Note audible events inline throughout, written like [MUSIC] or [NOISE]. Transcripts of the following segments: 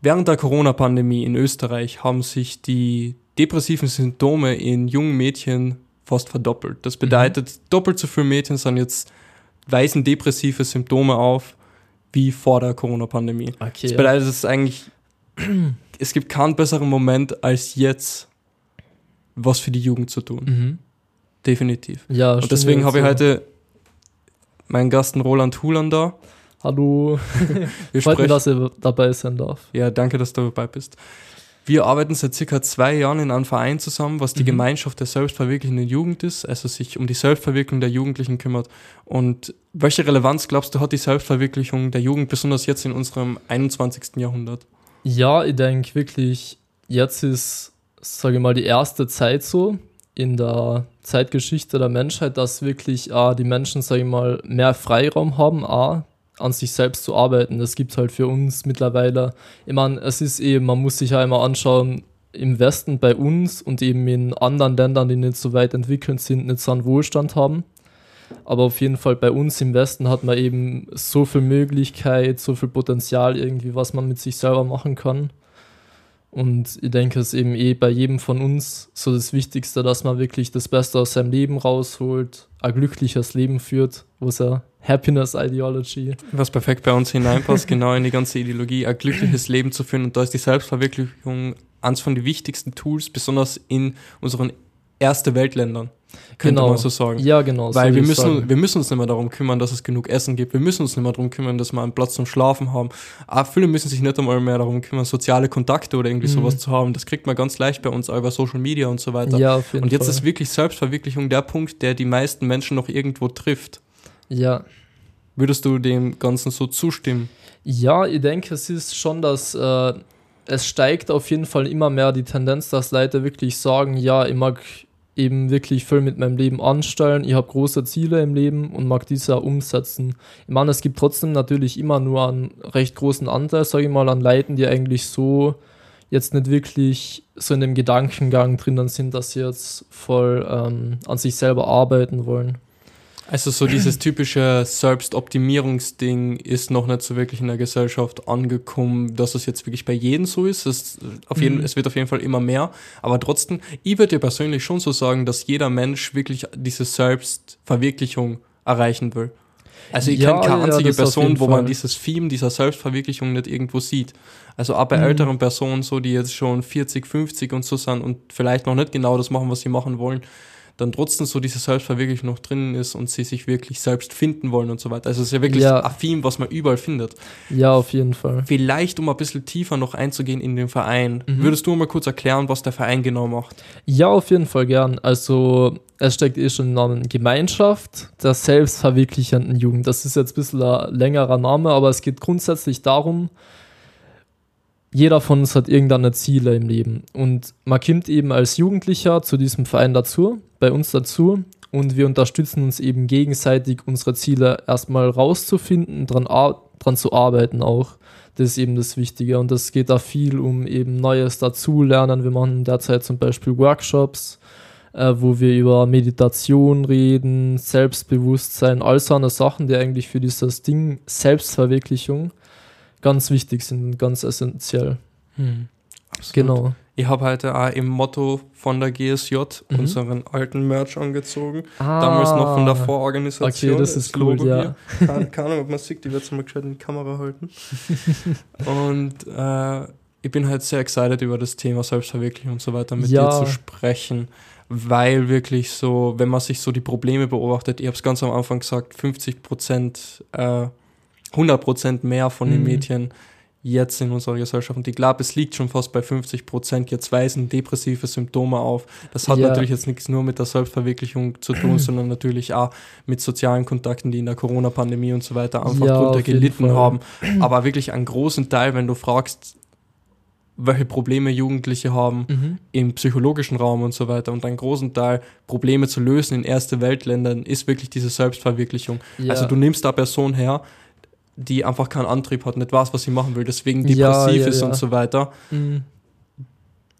während der Corona-Pandemie in Österreich haben sich die depressiven Symptome in jungen Mädchen fast verdoppelt. Das bedeutet, mhm. doppelt so viele Mädchen sind jetzt, weisen depressive Symptome auf wie vor der Corona-Pandemie. Okay, das bedeutet, es ist eigentlich, [CLEARS THROAT] es gibt keinen besseren Moment als jetzt, was für die Jugend zu tun. Mhm. Definitiv. Ja, Und deswegen habe ich heute meinen Gasten Roland Hulan da. Hallo. Wir Freut mich, dass ihr dabei sein darf. Ja, danke, dass du dabei bist. Wir arbeiten seit circa zwei Jahren in einem Verein zusammen, was die mhm. Gemeinschaft der selbstverwirklichenden Jugend ist, also sich um die Selbstverwirklichung der Jugendlichen kümmert. Und welche Relevanz glaubst du hat die Selbstverwirklichung der Jugend, besonders jetzt in unserem 21. Jahrhundert? Ja, ich denke wirklich, jetzt ist, sage ich mal, die erste Zeit so in der Zeitgeschichte der Menschheit, dass wirklich äh, die Menschen, sage ich mal, mehr Freiraum haben, A, an sich selbst zu arbeiten. Das gibt halt für uns mittlerweile. Ich meine, es ist eben, man muss sich ja immer anschauen, im Westen bei uns und eben in anderen Ländern, die nicht so weit entwickelt sind, nicht so einen Wohlstand haben. Aber auf jeden Fall bei uns im Westen hat man eben so viel Möglichkeit, so viel Potenzial irgendwie, was man mit sich selber machen kann. Und ich denke, es ist eben eh bei jedem von uns so das Wichtigste, dass man wirklich das Beste aus seinem Leben rausholt, ein glückliches Leben führt, wo es ja Happiness Ideology. Was perfekt bei uns hineinpasst, [LAUGHS] genau in die ganze Ideologie, ein glückliches Leben zu führen. Und da ist die Selbstverwirklichung eines von den wichtigsten Tools, besonders in unseren erste Weltländern. Könnte genau. man so sagen. Ja, genau. Weil so wir müssen, wir müssen uns nicht mehr darum kümmern, dass es genug Essen gibt. Wir müssen uns nicht mehr darum kümmern, dass wir einen Platz zum Schlafen haben. Aber viele müssen sich nicht einmal mehr darum kümmern, soziale Kontakte oder irgendwie mhm. sowas zu haben. Das kriegt man ganz leicht bei uns über Social Media und so weiter. Ja, auf jeden und jetzt Fall. ist wirklich Selbstverwirklichung der Punkt, der die meisten Menschen noch irgendwo trifft. Ja. Würdest du dem Ganzen so zustimmen? Ja, ich denke, es ist schon, dass äh, es steigt auf jeden Fall immer mehr die Tendenz, dass Leute wirklich sagen, ja, ich mag eben wirklich viel mit meinem Leben anstellen, ich habe große Ziele im Leben und mag diese auch umsetzen. Ich meine, es gibt trotzdem natürlich immer nur einen recht großen Anteil, sage ich mal, an Leuten, die eigentlich so jetzt nicht wirklich so in dem Gedankengang drinnen sind, dass sie jetzt voll ähm, an sich selber arbeiten wollen. Also so dieses [CLEARS THROAT] typische Selbstoptimierungsding ist noch nicht so wirklich in der Gesellschaft angekommen, dass es jetzt wirklich bei jedem so ist. Es, auf jeden, mhm. es wird auf jeden Fall immer mehr. Aber trotzdem, ich würde dir persönlich schon so sagen, dass jeder Mensch wirklich diese Selbstverwirklichung erreichen will. Also ich ja, kenne keine einzige ja, Person, wo man dieses Theme dieser Selbstverwirklichung nicht irgendwo sieht. Also auch bei mhm. älteren Personen, so die jetzt schon 40, 50 und so sind und vielleicht noch nicht genau das machen, was sie machen wollen, dann trotzdem so diese Selbstverwirklichung noch drinnen ist und sie sich wirklich selbst finden wollen und so weiter. Also es ist ja wirklich ja. affin, was man überall findet. Ja, auf jeden Fall. Vielleicht, um ein bisschen tiefer noch einzugehen in den Verein, mhm. würdest du mal kurz erklären, was der Verein genau macht? Ja, auf jeden Fall gern. Also es steckt eh schon im Namen Gemeinschaft der selbstverwirklichenden Jugend. Das ist jetzt ein bisschen ein längerer Name, aber es geht grundsätzlich darum, jeder von uns hat irgendeine Ziele im Leben. Und man kommt eben als Jugendlicher zu diesem Verein dazu, bei uns dazu. Und wir unterstützen uns eben gegenseitig, unsere Ziele erstmal rauszufinden, dran, dran zu arbeiten auch. Das ist eben das Wichtige. Und das geht da viel um eben Neues dazulernen. Wir machen derzeit zum Beispiel Workshops, äh, wo wir über Meditation reden, Selbstbewusstsein, all so eine Sachen, die eigentlich für dieses Ding Selbstverwirklichung ganz wichtig sind und ganz essentiell. Hm. Genau. Ich habe heute auch im Motto von der GSJ mhm. unseren alten Merch angezogen. Ah, Damals noch von der Vororganisation. Okay, das ist cool, Logo ja. Keine, keine Ahnung, ob man sieht, die wird es mal gescheit in die Kamera halten. [LAUGHS] und äh, ich bin halt sehr excited über das Thema Selbstverwirklichung und so weiter mit ja. dir zu sprechen, weil wirklich so, wenn man sich so die Probleme beobachtet, ich habe es ganz am Anfang gesagt, 50 Prozent äh, 100% mehr von den mhm. Mädchen jetzt in unserer Gesellschaft. Und ich glaube, es liegt schon fast bei 50 Prozent. Jetzt weisen depressive Symptome auf. Das hat ja. natürlich jetzt nichts nur mit der Selbstverwirklichung zu tun, [CLEARS THROAT] sondern natürlich auch mit sozialen Kontakten, die in der Corona-Pandemie und so weiter einfach ja, drunter gelitten haben. [CLEARS THROAT] Aber wirklich einen großen Teil, wenn du fragst, welche Probleme Jugendliche haben mhm. im psychologischen Raum und so weiter. Und einen großen Teil Probleme zu lösen in erste Weltländern ist wirklich diese Selbstverwirklichung. Ja. Also du nimmst da Person her, die einfach keinen Antrieb hat, nicht weiß, was sie machen will, deswegen depressiv ja, ja, ist ja. und so weiter, mhm.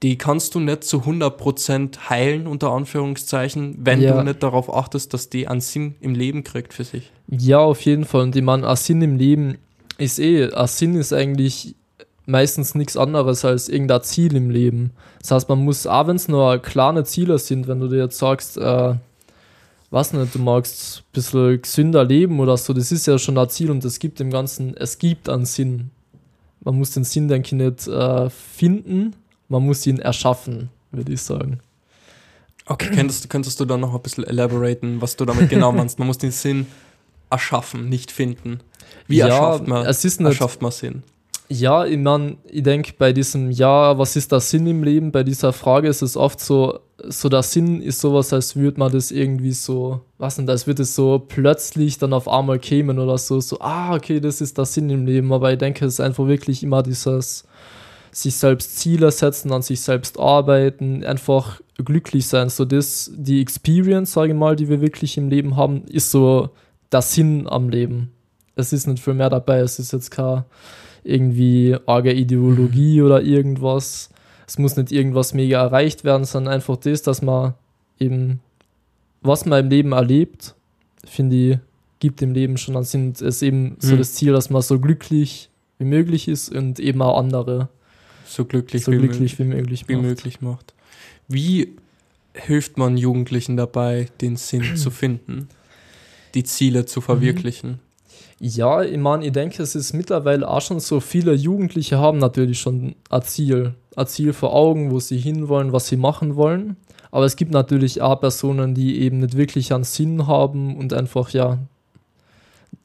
die kannst du nicht zu 100% heilen, unter Anführungszeichen, wenn du nicht darauf achtest, dass die einen Sinn im Leben kriegt für sich. Ja, auf jeden Fall. Und ich meine, ein Sinn im Leben ist eh, ein Sinn ist eigentlich meistens nichts anderes als irgendein Ziel im Leben. Das heißt, man muss, auch wenn es nur kleine Ziele sind, wenn du dir jetzt sagst, äh, was nicht, du magst ein bisschen gesünder leben oder so, das ist ja schon ein Ziel und es gibt dem Ganzen, es gibt einen Sinn. Man muss den Sinn, denke ich, nicht äh, finden, man muss ihn erschaffen, würde ich sagen. Okay, könntest, könntest du dann noch ein bisschen elaboraten, was du damit genau meinst? Man muss den Sinn erschaffen, nicht finden. Wie ja, erschafft man, es ist nicht, erschafft man Sinn? Ja, ich meine, ich denke, bei diesem Ja, was ist der Sinn im Leben, bei dieser Frage ist es oft so, so der Sinn ist sowas, als würde man das irgendwie so, was denn, als würde es so plötzlich dann auf einmal kämen oder so, so, ah, okay, das ist der Sinn im Leben, aber ich denke, es ist einfach wirklich immer dieses sich selbst Ziele setzen, an sich selbst arbeiten, einfach glücklich sein, so das, die Experience, sage ich mal, die wir wirklich im Leben haben, ist so der Sinn am Leben. Es ist nicht viel mehr dabei, es ist jetzt kein irgendwie arge Ideologie mhm. oder irgendwas. Es muss nicht irgendwas mega erreicht werden, sondern einfach das, dass man eben, was man im Leben erlebt, finde ich, gibt dem Leben schon, dann sind es eben mhm. so das Ziel, dass man so glücklich wie möglich ist und eben auch andere so glücklich, so wie, glücklich wie möglich, wie möglich macht. Wie hilft man Jugendlichen dabei, den Sinn zu [CLEARS THROAT] finden, die Ziele zu verwirklichen? Ja, ich meine, ich denke, es ist mittlerweile auch schon so, viele Jugendliche haben natürlich schon ein Ziel, ein Ziel vor Augen, wo sie hinwollen, was sie machen wollen. Aber es gibt natürlich auch Personen, die eben nicht wirklich einen Sinn haben und einfach, ja,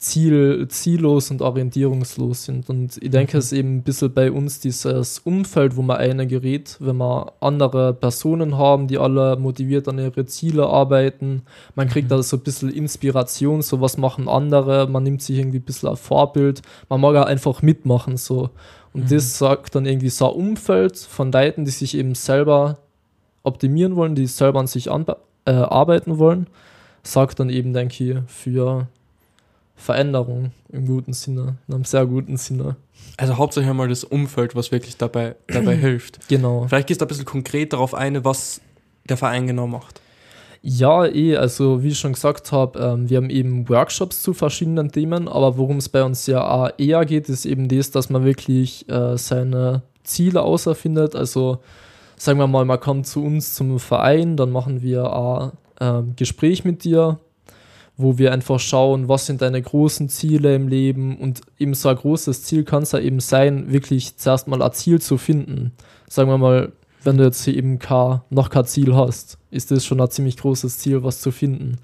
ziel, ziellos und orientierungslos sind. Und ich denke, es ist eben ein bisschen bei uns dieses Umfeld, wo man eine gerät, wenn man andere Personen haben, die alle motiviert an ihre Ziele arbeiten. Man kriegt mhm. da so ein bisschen Inspiration, so was machen andere, man nimmt sich irgendwie ein bisschen ein Vorbild, man mag auch einfach mitmachen so. Und mhm. das sagt dann irgendwie so ein Umfeld von Leuten, die sich eben selber optimieren wollen, die selber an sich äh, arbeiten wollen, sagt dann eben, denke ich, für Veränderung im guten Sinne, in einem sehr guten Sinne. Also hauptsächlich einmal das Umfeld, was wirklich dabei, dabei [CLEARS THROAT] hilft. Genau. Vielleicht gehst du ein bisschen konkret darauf ein, was der Verein genau macht. Ja, eh, also wie ich schon gesagt habe, ähm, wir haben eben Workshops zu verschiedenen Themen, aber worum es bei uns ja auch eher geht, ist eben das, dass man wirklich äh, seine Ziele auserfindet. Also sagen wir mal, man kommt zu uns zum Verein, dann machen wir ein äh, Gespräch mit dir, wo wir einfach schauen, was sind deine großen Ziele im Leben und eben so ein großes Ziel kann es ja eben sein, wirklich zuerst mal ein Ziel zu finden. Sagen wir mal, wenn du jetzt eben kein, noch kein Ziel hast, ist das schon ein ziemlich großes Ziel, was zu finden.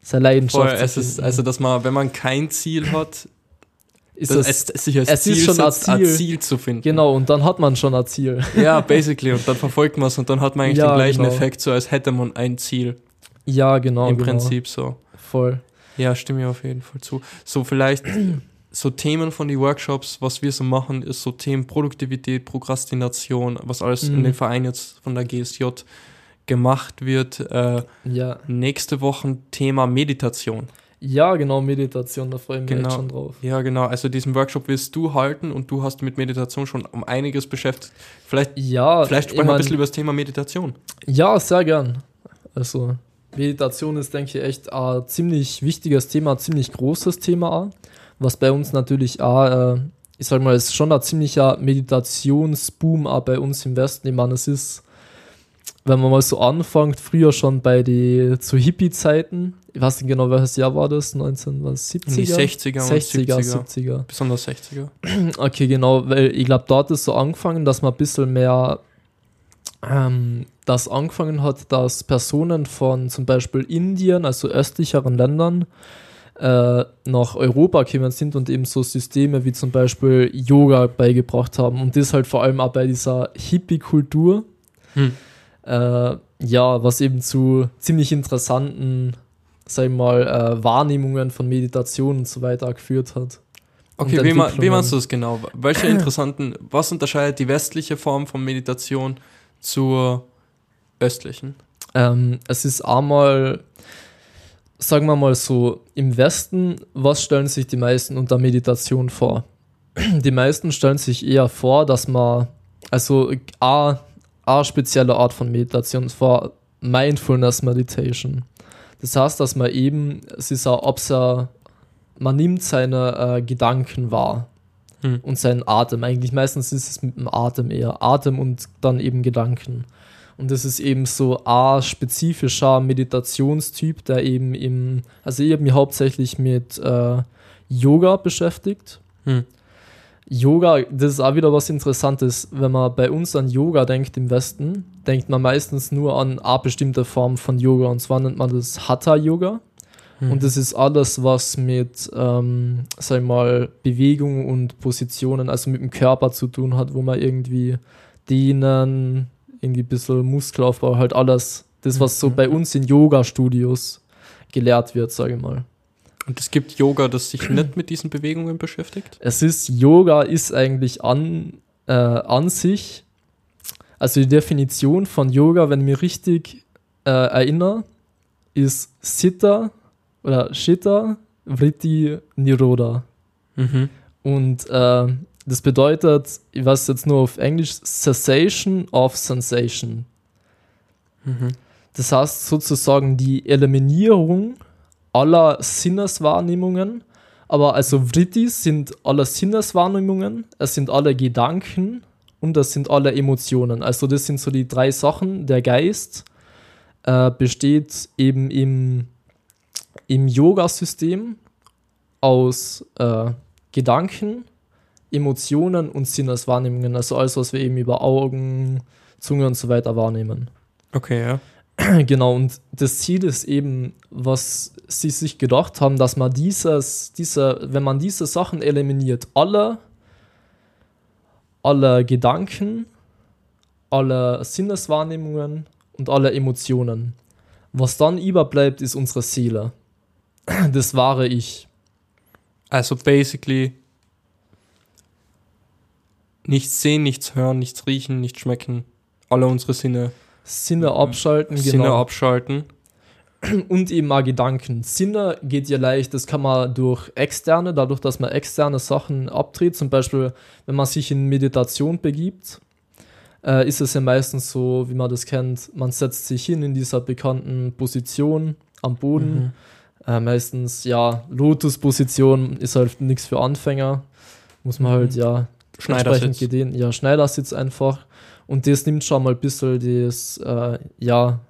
Seine Leidenschaft. Voll, es ist, also, dass man, wenn man kein Ziel hat, ist das, es, es, es Ziel ist schon ein Ziel, ein Ziel, zu finden. Genau, und dann hat man schon ein Ziel. Ja, basically. Und dann verfolgt man es und dann hat man eigentlich [LAUGHS] ja, den gleichen genau. Effekt, so als hätte man ein Ziel. Ja, genau. Im genau. Prinzip so voll. Ja, stimme ich auf jeden Fall zu. So vielleicht [CLEARS THROAT] so Themen von den Workshops, was wir so machen, ist so Themen Produktivität, Prokrastination, was alles mhm. in den Verein jetzt von der GSJ gemacht wird. Äh, ja. Nächste Woche Thema Meditation. Ja, genau, Meditation, da freue ich mich genau. schon drauf. Ja, genau. Also diesen Workshop willst du halten und du hast mit Meditation schon um einiges beschäftigt. Vielleicht, ja, vielleicht sprechen wir ein bisschen über das Thema Meditation. Ja, sehr gern. Also, Meditation ist, denke ich, echt ein ziemlich wichtiges Thema, ein ziemlich großes Thema, was bei uns natürlich auch, äh, ich sag mal, ist schon ein ziemlicher Meditationsboom auch bei uns im Westen. Ich meine, es ist, wenn man mal so anfängt, früher schon bei den zu Hippie-Zeiten, ich weiß nicht genau, welches Jahr war das, 1970er? Die 60er, 60er, 70er. 70er. Besonders 60er. Okay, genau, weil ich glaube, dort ist so angefangen, dass man ein bisschen mehr ähm, das angefangen hat, dass Personen von zum Beispiel Indien, also östlicheren Ländern, äh, nach Europa gekommen sind und eben so Systeme wie zum Beispiel Yoga beigebracht haben. Und das halt vor allem auch bei dieser Hippie-Kultur, hm. äh, ja, was eben zu ziemlich interessanten, sag ich mal, äh, Wahrnehmungen von Meditation und so weiter geführt hat. Okay, wie, ma wie meinst du das genau? Welche interessanten, was unterscheidet die westliche Form von Meditation zur östlichen? Ähm, es ist einmal, sagen wir mal so, im Westen, was stellen sich die meisten unter Meditation vor? [CLEARS THROAT] Die meisten stellen sich eher vor, dass man, also eine, eine spezielle Art von Meditation vor Mindfulness Meditation. Das heißt, dass man eben, es ist auch, ob man nimmt seine äh, Gedanken wahr. hm. und seinen Atem. Eigentlich meistens ist es mit dem Atem eher. Atem und dann eben Gedanken. Und das ist eben so ein spezifischer Meditationstyp, der eben im, also ich habe mich hauptsächlich mit äh, Yoga beschäftigt. Hm. Yoga, das ist auch wieder was Interessantes. Wenn man bei uns an Yoga denkt im Westen, denkt man meistens nur an eine bestimmte Form von Yoga. Und zwar nennt man das Hatha-Yoga. Hm. Und das ist alles, was mit, ähm, sag ich mal, Bewegung und Positionen, also mit dem Körper zu tun hat, wo man irgendwie dehnen, irgendwie ein bisschen Muskelaufbau, halt alles. Das, was so mhm. bei uns in Yoga-Studios gelehrt wird, sage ich mal. Und es gibt Yoga, das sich nicht mit diesen Bewegungen beschäftigt? Es ist, Yoga ist eigentlich an, äh, an sich, also die Definition von Yoga, wenn ich mich richtig äh, erinnere, ist Sitta oder Shitta Vritti Niroda. Mhm. Und äh, das bedeutet, ich weiß jetzt nur auf Englisch, Cessation of Sensation. Mhm. Das heißt sozusagen die Eliminierung aller Sinneswahrnehmungen. Aber also Vrittis sind alle Sinneswahrnehmungen, es sind alle Gedanken und es sind alle Emotionen. Also das sind so die drei Sachen. Der Geist äh, besteht eben im, im Yoga-System aus äh, Gedanken, Emotionen und Sinneswahrnehmungen, also alles, was wir eben über Augen, Zunge und so weiter wahrnehmen. Okay, ja. [CLEARS THROAT] Genau, und das Ziel ist eben, was sie sich gedacht haben, dass man dieses, diese, wenn man diese Sachen eliminiert, alle, alle Gedanken, alle Sinneswahrnehmungen und alle Emotionen. Was dann überbleibt, ist unsere Seele. [CLEARS THROAT] Das wahre Ich. Also basically nichts sehen, nichts hören, nichts riechen, nichts schmecken. Alle unsere Sinne. Sinne abschalten, Sinne genau. abschalten. Und eben mal Gedanken. Sinne geht ja leicht, das kann man durch externe, dadurch, dass man externe Sachen abdreht. Zum Beispiel, wenn man sich in Meditation begibt, äh, ist es ja meistens so, wie man das kennt, man setzt sich hin in dieser bekannten Position am Boden. Mhm. Äh, meistens, ja, Lotus-Position ist halt nichts für Anfänger. Muss man halt, mhm. ja, Schneidersitz. Gedehnt. Ja, Schneidersitz einfach. Und das nimmt schon mal ein bisschen das, äh, ja,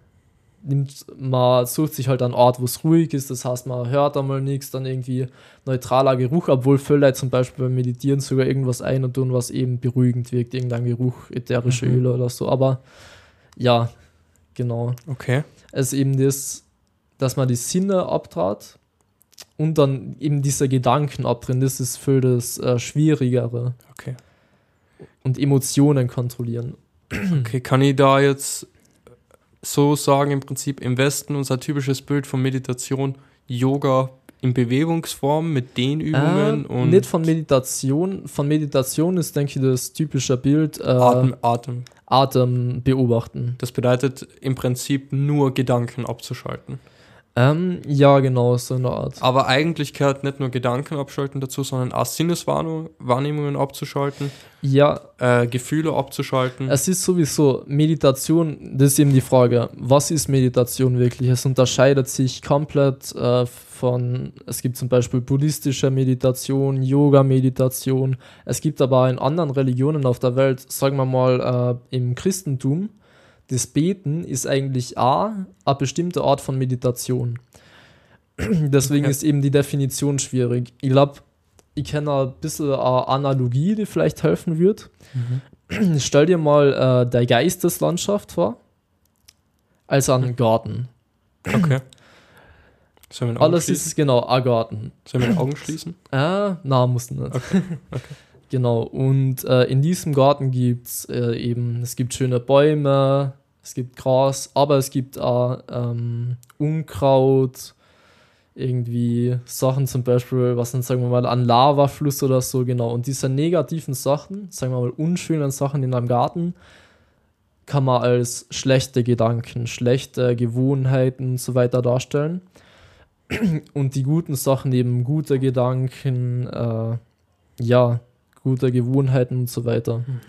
nimmt, man sucht sich halt einen Ort, wo es ruhig ist, das heißt, man hört einmal nichts, dann irgendwie neutraler Geruch, obwohl viele zum Beispiel beim Meditieren sogar irgendwas ein und tun, was eben beruhigend wirkt, irgendein Geruch, ätherische mhm. Öle oder so, aber ja, genau. Okay. Es ist eben das, dass man die Sinne abtrat und dann eben diese Gedanken abtrennen, das ist für das äh, Schwierigere. Okay. Und Emotionen kontrollieren. Okay, kann ich da jetzt so sagen, im Prinzip im Westen unser typisches Bild von Meditation, Yoga in Bewegungsform mit Dehnübungen äh, und. Nicht von Meditation. Von Meditation ist, denke ich, das typische Bild. Äh, Atem, Atem. Atem beobachten. Das bedeutet im Prinzip nur Gedanken abzuschalten. Ähm, ja, genau, so eine Art. Aber eigentlich gehört nicht nur Gedanken abschalten dazu, sondern auch Sinneswahrnehmungen abzuschalten. Ja. Äh, Gefühle abzuschalten. Es ist sowieso Meditation, das ist eben die Frage, was ist Meditation wirklich? Es unterscheidet sich komplett äh, von, es gibt zum Beispiel buddhistische Meditation, Yoga-Meditation. Es gibt aber in anderen Religionen auf der Welt, sagen wir mal äh, im Christentum, das Beten ist eigentlich A, eine bestimmte Art von Meditation. [CLEARS THROAT] Deswegen okay. ist eben die Definition schwierig. Ich glaube, ich kenne ein bisschen eine Analogie, die vielleicht helfen wird. Mhm. [CLEARS THROAT] Stell dir mal äh, der Geisteslandschaft vor, als einen mhm. Garten. Okay. Sollen wir Alles ist genau ein Garten. Sollen wir die Augen schließen? [CLEARS THROAT] Äh, na, mussten nicht. Okay. okay. Genau, und äh, in diesem Garten gibt es äh, eben, es gibt schöne Bäume, es gibt Gras, aber es gibt auch ähm, Unkraut, irgendwie Sachen zum Beispiel, was dann sagen wir mal an Lavafluss oder so, genau. Und diese negativen Sachen, sagen wir mal unschönen Sachen in einem Garten, kann man als schlechte Gedanken, schlechte Gewohnheiten und so weiter darstellen. [CLEARS THROAT] Und die guten Sachen eben gute Gedanken, äh, ja, gute Gewohnheiten und so weiter. Mhm.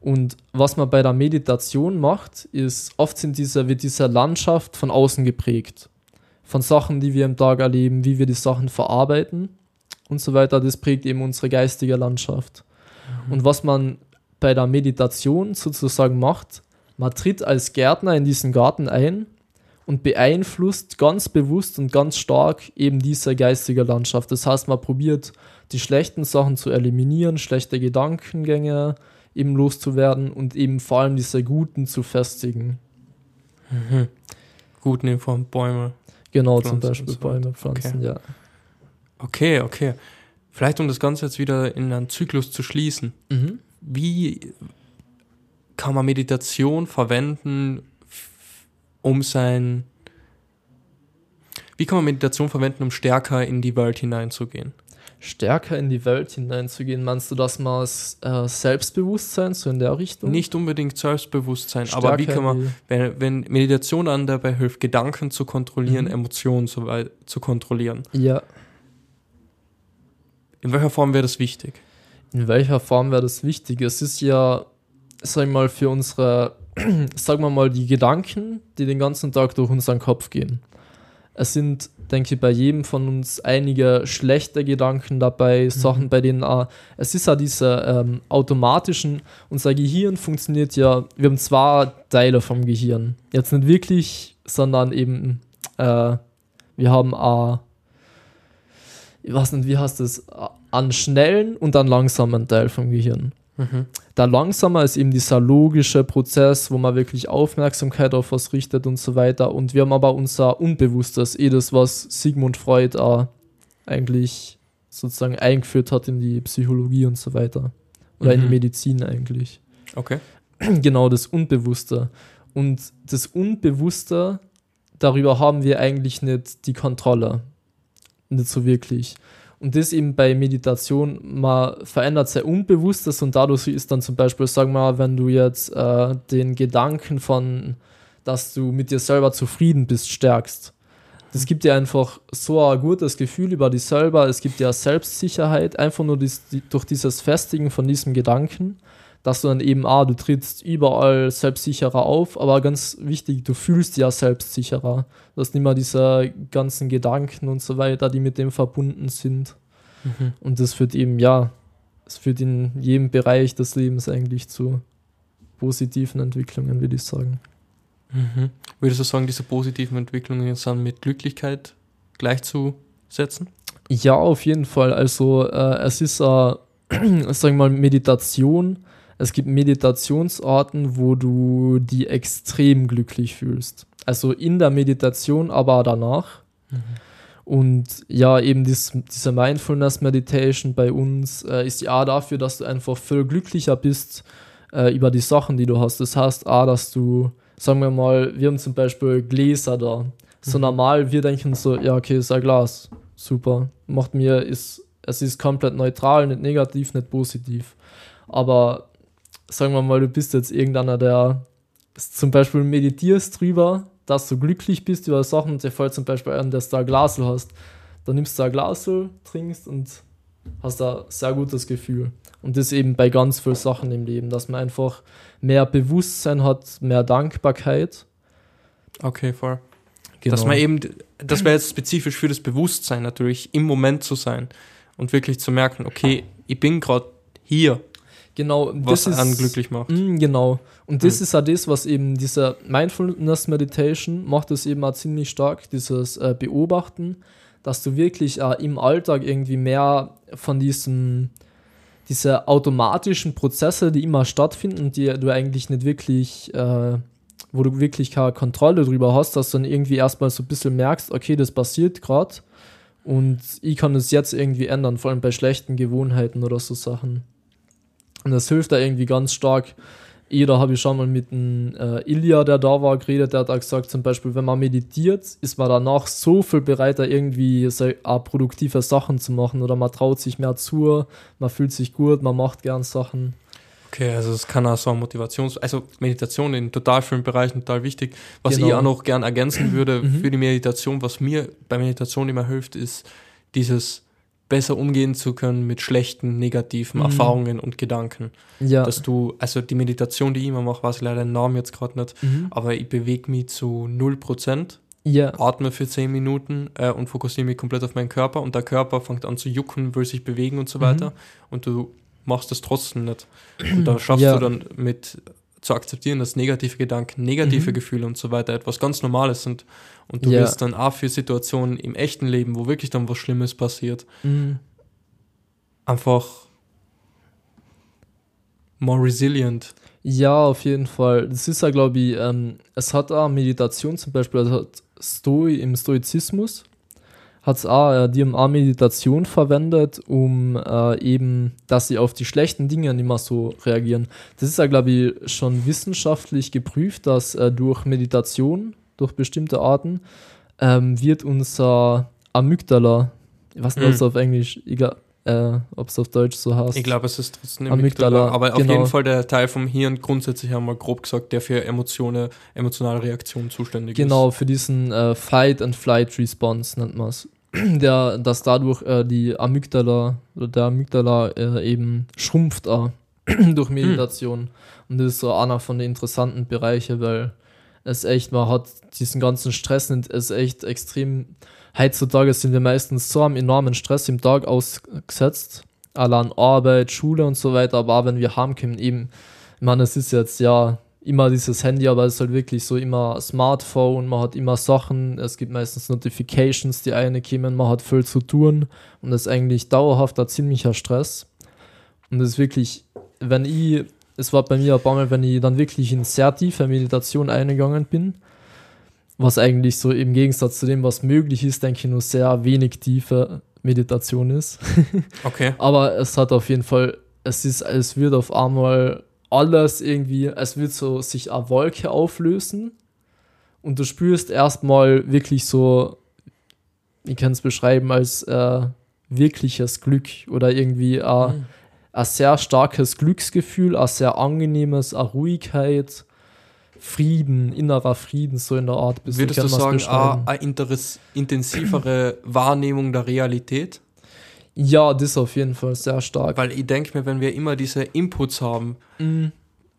Und was man bei der Meditation macht, ist, oft sind diese, wird diese Landschaft von außen geprägt. Von Sachen, die wir im Tag erleben, wie wir die Sachen verarbeiten. und so weiter, das prägt eben unsere geistige Landschaft. Mhm. Und was man bei der Meditation sozusagen macht, man tritt als Gärtner in diesen Garten ein und beeinflusst ganz bewusst und ganz stark eben diese geistige Landschaft. Das heißt, man probiert die schlechten Sachen zu eliminieren, schlechte Gedankengänge eben loszuwerden und eben vor allem diese guten zu festigen. Mhm. Guten in Form Bäume. Genau, Pflanzen zum Beispiel so Bäume, Pflanzen, okay. ja. Okay, okay. Vielleicht um das Ganze jetzt wieder in einen Zyklus zu schließen. Mhm. Wie kann man Meditation verwenden, um sein. Wie kann man Meditation verwenden, um stärker in die Welt hineinzugehen? Stärker in die Welt hineinzugehen, meinst du das mal als äh, Selbstbewusstsein, so in der Richtung? Nicht unbedingt Selbstbewusstsein, stärker aber wie kann man, wenn, wenn Meditation dann dabei hilft, Gedanken zu kontrollieren, mhm. Emotionen zu, zu kontrollieren. Ja. In welcher Form wäre das wichtig? In welcher Form wäre das wichtig? Es ist ja, sag ich mal, für unsere [CLEARS THROAT] sagen wir mal, die Gedanken, die den ganzen Tag durch unseren Kopf gehen. Es sind, denke ich, bei jedem von uns einige schlechte Gedanken dabei, mhm. Sachen, bei denen auch, es ist ja diese ähm, automatischen, unser Gehirn funktioniert ja, wir haben zwei Teile vom Gehirn. Jetzt nicht wirklich, sondern eben, äh, wir haben auch, ich weiß nicht, wie heißt das, an schnellen und an langsamen Teil vom Gehirn. Mhm. Da langsamer ist eben dieser logische Prozess, wo man wirklich Aufmerksamkeit auf was richtet und so weiter. Und wir haben aber unser Unbewusstes, eh das, was Sigmund Freud auch eigentlich sozusagen eingeführt hat in die Psychologie und so weiter. Oder mhm. in die mhm. Medizin eigentlich. Okay. [CLEARS THROAT] Genau, das Unbewusste. Und das Unbewusste, darüber haben wir eigentlich nicht die Kontrolle. Nicht so wirklich. Und das eben bei Meditation, man verändert sein Unbewusstes und dadurch ist dann zum Beispiel, sag mal, wenn du jetzt äh, den Gedanken von, dass du mit dir selber zufrieden bist, stärkst. Das gibt dir einfach so ein gutes Gefühl über dich selber, es gibt dir Selbstsicherheit, einfach nur dies, die, durch dieses Festigen von diesem Gedanken, dass du dann eben, ah, du trittst überall selbstsicherer auf, aber ganz wichtig, du fühlst ja selbstsicherer. Du hast nicht mehr diese ganzen Gedanken und so weiter, die mit dem verbunden sind. Mhm. Und das führt eben, ja, es führt in jedem Bereich des Lebens eigentlich zu positiven Entwicklungen, würde ich sagen. Mhm. Würdest du sagen, diese positiven Entwicklungen sind mit Glücklichkeit gleichzusetzen? Ja, auf jeden Fall. Also äh, es ist, äh, [CLEARS THROAT] sagen wir mal, Meditation es gibt Meditationsarten, wo du die extrem glücklich fühlst. Also in der Meditation, aber danach. Mhm. Und ja, eben dies, diese Mindfulness Meditation bei uns äh, ist ja dafür, dass du einfach viel glücklicher bist äh, über die Sachen, die du hast. Das heißt, A, dass du, sagen wir mal, wir haben zum Beispiel Gläser da. So mhm. normal, wir denken so, ja, okay, ist ein Glas. Super. Macht mir, ist, es ist komplett neutral, nicht negativ, nicht positiv. Aber sagen wir mal, du bist jetzt irgendeiner, der zum Beispiel meditierst drüber, dass du glücklich bist über Sachen und dir fällt zum Beispiel an, dass du ein Glasel hast. Dann nimmst du ein Glasel, trinkst und hast da sehr gutes Gefühl. Und das eben bei ganz vielen Sachen im Leben, dass man einfach mehr Bewusstsein hat, mehr Dankbarkeit. Okay, voll. Genau. Dass man eben, das wäre jetzt spezifisch für das Bewusstsein natürlich, im Moment zu sein und wirklich zu merken, okay, ich bin gerade hier Genau, was das ist, glücklich macht. Mh, genau. Und das mhm. ist ja das, was eben dieser Mindfulness Meditation macht es eben auch ziemlich stark, dieses äh, Beobachten, dass du wirklich äh, im Alltag irgendwie mehr von diesen diese automatischen Prozesse, die immer stattfinden, die du eigentlich nicht wirklich, äh, wo du wirklich keine Kontrolle drüber hast, dass du dann irgendwie erstmal so ein bisschen merkst, okay, das passiert gerade und ich kann es jetzt irgendwie ändern, vor allem bei schlechten Gewohnheiten oder so Sachen. Und das hilft da irgendwie ganz stark. Jeder habe ich schon mal mit einem äh, Ilya, der da war, geredet. Der hat auch gesagt, zum Beispiel, wenn man meditiert, ist man danach so viel bereiter, irgendwie so, auch produktive Sachen zu machen oder man traut sich mehr zu, man fühlt sich gut, man macht gern Sachen. Okay, also es kann auch so eine Motivations-, also Meditation in total vielen Bereichen total wichtig. Was genau. ich auch noch gern ergänzen würde mhm. für die Meditation, was mir bei Meditation immer hilft, ist dieses besser umgehen zu können mit schlechten, negativen mhm. Erfahrungen und Gedanken. Ja. Dass du, also die Meditation, die ich immer mache, weiß ich leider den Namen jetzt gerade nicht, mhm. aber ich bewege mich zu 0%. yeah. atme für 10 Minuten äh, und fokussiere mich komplett auf meinen Körper und der Körper fängt an zu jucken, will sich bewegen und so weiter mhm. und du machst das trotzdem nicht. Und da [CLEARS THROAT] schaffst ja. du dann mit zu akzeptieren, dass negative Gedanken, negative mhm. Gefühle und so weiter etwas ganz Normales sind. Und du ja. wirst dann auch für Situationen im echten Leben, wo wirklich dann was Schlimmes passiert, mhm. einfach more resilient. Ja, auf jeden Fall. Das ist ja, glaube ich, ähm, es hat auch Meditation zum Beispiel, also Stoi im Stoizismus hat es auch, äh, die haben auch Meditation verwendet, um äh, eben, dass sie auf die schlechten Dinge nicht mehr so reagieren. Das ist ja, glaube ich, schon wissenschaftlich geprüft, dass äh, durch Meditation, durch bestimmte Arten, ähm, wird unser Amygdala, ich weiß nicht, mhm. ob es auf Englisch, egal, äh, ob es auf Deutsch so heißt. Ich glaube, es ist trotzdem Amygdala. Amygdala aber genau. auf jeden Fall der Teil vom Hirn grundsätzlich einmal grob gesagt, der für Emotionen, emotionale Reaktionen zuständig genau, ist. Genau, für diesen äh, Fight and Flight Response nennt man es [CLEARS THROAT] der, dass dadurch äh, die Amygdala oder der Amygdala äh, eben schrumpft äh, [CLEARS THROAT] durch Meditation. Hm. Und das ist so einer von den interessanten Bereichen, weil es echt, man hat diesen ganzen Stress und es ist echt extrem. Heutzutage sind wir meistens so am enormen Stress im Tag ausgesetzt, allein Arbeit, Schule und so weiter, aber auch wenn wir heimkommen, eben, ich meine, es ist jetzt ja immer dieses Handy, aber es ist halt wirklich so immer Smartphone, man hat immer Sachen, es gibt meistens Notifications, die eine kommen, man hat viel zu tun und das ist eigentlich dauerhaft ein ziemlicher Stress. Und das ist wirklich, wenn ich, es war bei mir ein paar Mal, wenn ich dann wirklich in sehr tiefe Meditation eingegangen bin, was eigentlich so im Gegensatz zu dem, was möglich ist, denke ich, nur sehr wenig tiefe Meditation ist. [LAUGHS] Okay. aber es hat auf jeden Fall, es ist, es wird auf einmal alles irgendwie, es wird so sich eine Wolke auflösen und du spürst erstmal wirklich so, ich kann es beschreiben als äh, wirkliches Glück oder irgendwie ein, mhm. ein sehr starkes Glücksgefühl, ein sehr angenehmes, eine Ruhigkeit, Frieden, innerer Frieden, so in der Art. Würdest du sagen, eine intensivere Wahrnehmung der Realität? Ja, das auf jeden Fall sehr stark. Weil ich denke mir, wenn wir immer diese Inputs haben, mhm.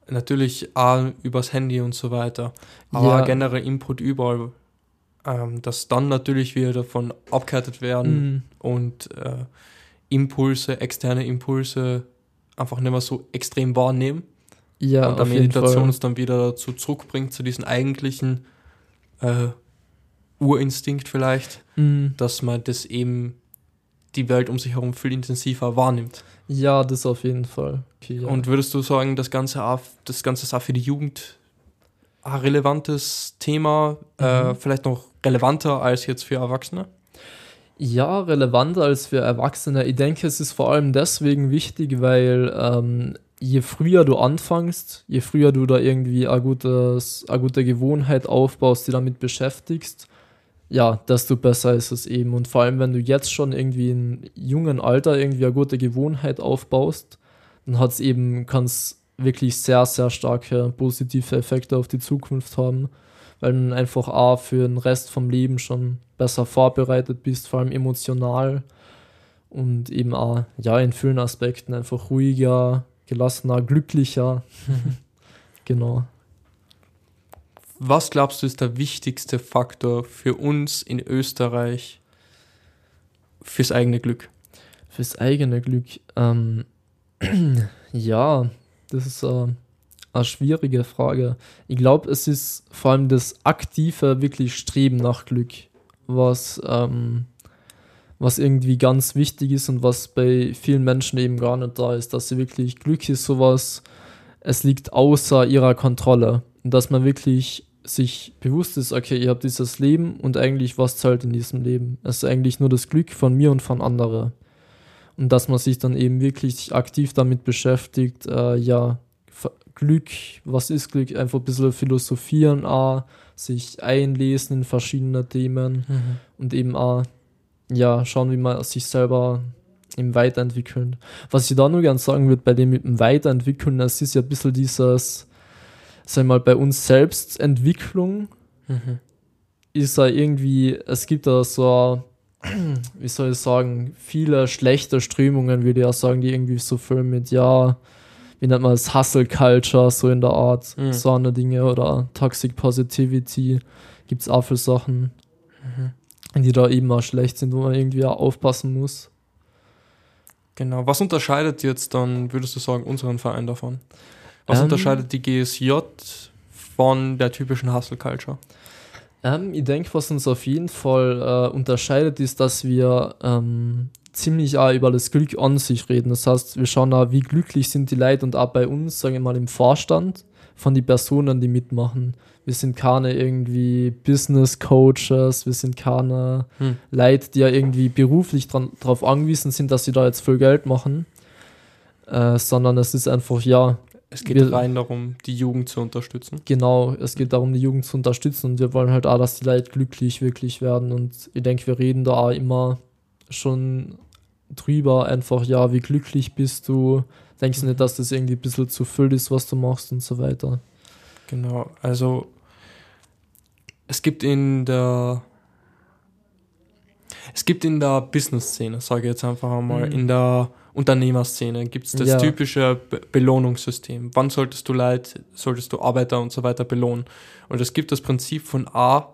natürlich auch übers Handy und so weiter, aber ja. generell Input überall, ähm, dass dann natürlich wir davon abgehalten werden mhm. und äh, Impulse, externe Impulse einfach nicht mehr so extrem wahrnehmen. Ja, und der Meditation uns dann wieder dazu zurückbringt, zu diesem eigentlichen äh, Urinstinkt vielleicht, mhm. dass man das eben die Welt um sich herum viel intensiver wahrnimmt. Ja, das auf jeden Fall. Okay, ja. Und würdest du sagen, das Ganze, auch, das Ganze ist auch für die Jugend ein relevantes Thema, äh, mhm. äh, vielleicht noch relevanter als jetzt für Erwachsene? Ja, relevanter als für Erwachsene. Ich denke, es ist vor allem deswegen wichtig, weil ähm, je früher du anfängst, je früher du da irgendwie eine, gutes, eine gute Gewohnheit aufbaust, die damit beschäftigst, ja, desto besser ist es eben. Und vor allem, wenn du jetzt schon irgendwie in jungen Alter irgendwie eine gute Gewohnheit aufbaust, dann hat es eben, kann es wirklich sehr, sehr starke positive Effekte auf die Zukunft haben, weil du einfach A für den Rest vom Leben schon besser vorbereitet bist, vor allem emotional und eben auch, ja, in vielen Aspekten einfach ruhiger, gelassener, glücklicher. [LAUGHS] genau. Was glaubst du ist der wichtigste Faktor für uns in Österreich fürs eigene Glück? Fürs eigene Glück. Ähm, [CLEARS THROAT] ja, das ist äh, eine schwierige Frage. Ich glaube, es ist vor allem das aktive, wirklich Streben nach Glück, was, ähm, was irgendwie ganz wichtig ist und was bei vielen Menschen eben gar nicht da ist, dass sie wirklich Glück ist sowas, es liegt außer ihrer Kontrolle. Dass man wirklich sich bewusst ist, okay, ihr habt dieses Leben und eigentlich was zahlt in diesem Leben. Es ist eigentlich nur das Glück von mir und von anderen. Und dass man sich dann eben wirklich aktiv damit beschäftigt, äh, ja, Glück, was ist Glück? Einfach ein bisschen philosophieren, auch, sich einlesen in verschiedene Themen mhm. und eben auch, ja, schauen, wie man sich selber im Weiterentwickeln. Was ich da nur gerne sagen würde bei dem mit dem Weiterentwickeln, das ist ja ein bisschen dieses, sag mal, bei uns selbst Entwicklung mhm. ist ja irgendwie, es gibt da so, [CLEARS THROAT] wie soll ich sagen, viele schlechte Strömungen, würde ich auch sagen, die irgendwie so viel mit, ja, wie nennt man es, Hustle Culture, so in der Art, mhm. so eine Dinge oder Toxic Positivity gibt es auch für Sachen, mhm. die da eben auch schlecht sind, wo man irgendwie auch aufpassen muss. Genau. Was unterscheidet jetzt dann, würdest du sagen, unseren Verein davon? Was ähm, unterscheidet die GSJ von der typischen Hustle Culture? Ähm, ich denke, was uns auf jeden Fall äh, unterscheidet, ist, dass wir ähm, ziemlich auch über das Glück an sich reden. Das heißt, wir schauen auch, wie glücklich sind die Leute und auch bei uns, sagen wir mal, im Vorstand von den Personen, die mitmachen. Wir sind keine irgendwie Business Coaches, wir sind keine hm. Leute, die ja irgendwie beruflich darauf angewiesen sind, dass sie da jetzt viel Geld machen, äh, sondern es ist einfach, ja, es geht wir, rein darum, die Jugend zu unterstützen. Genau, es geht darum, die Jugend zu unterstützen und wir wollen halt auch, dass die Leute glücklich wirklich werden. Und ich denke, wir reden da auch immer schon drüber, einfach, ja, wie glücklich bist du? Denkst du nicht, dass das irgendwie ein bisschen zu viel ist, was du machst und so weiter? Genau, also es gibt in der es gibt in der Business-Szene, sage ich jetzt einfach einmal, mhm. in der Unternehmerszene gibt es das ja. typische Be Belohnungssystem. Wann solltest du Leute, solltest du Arbeiter und so weiter belohnen? Und es gibt das Prinzip von A,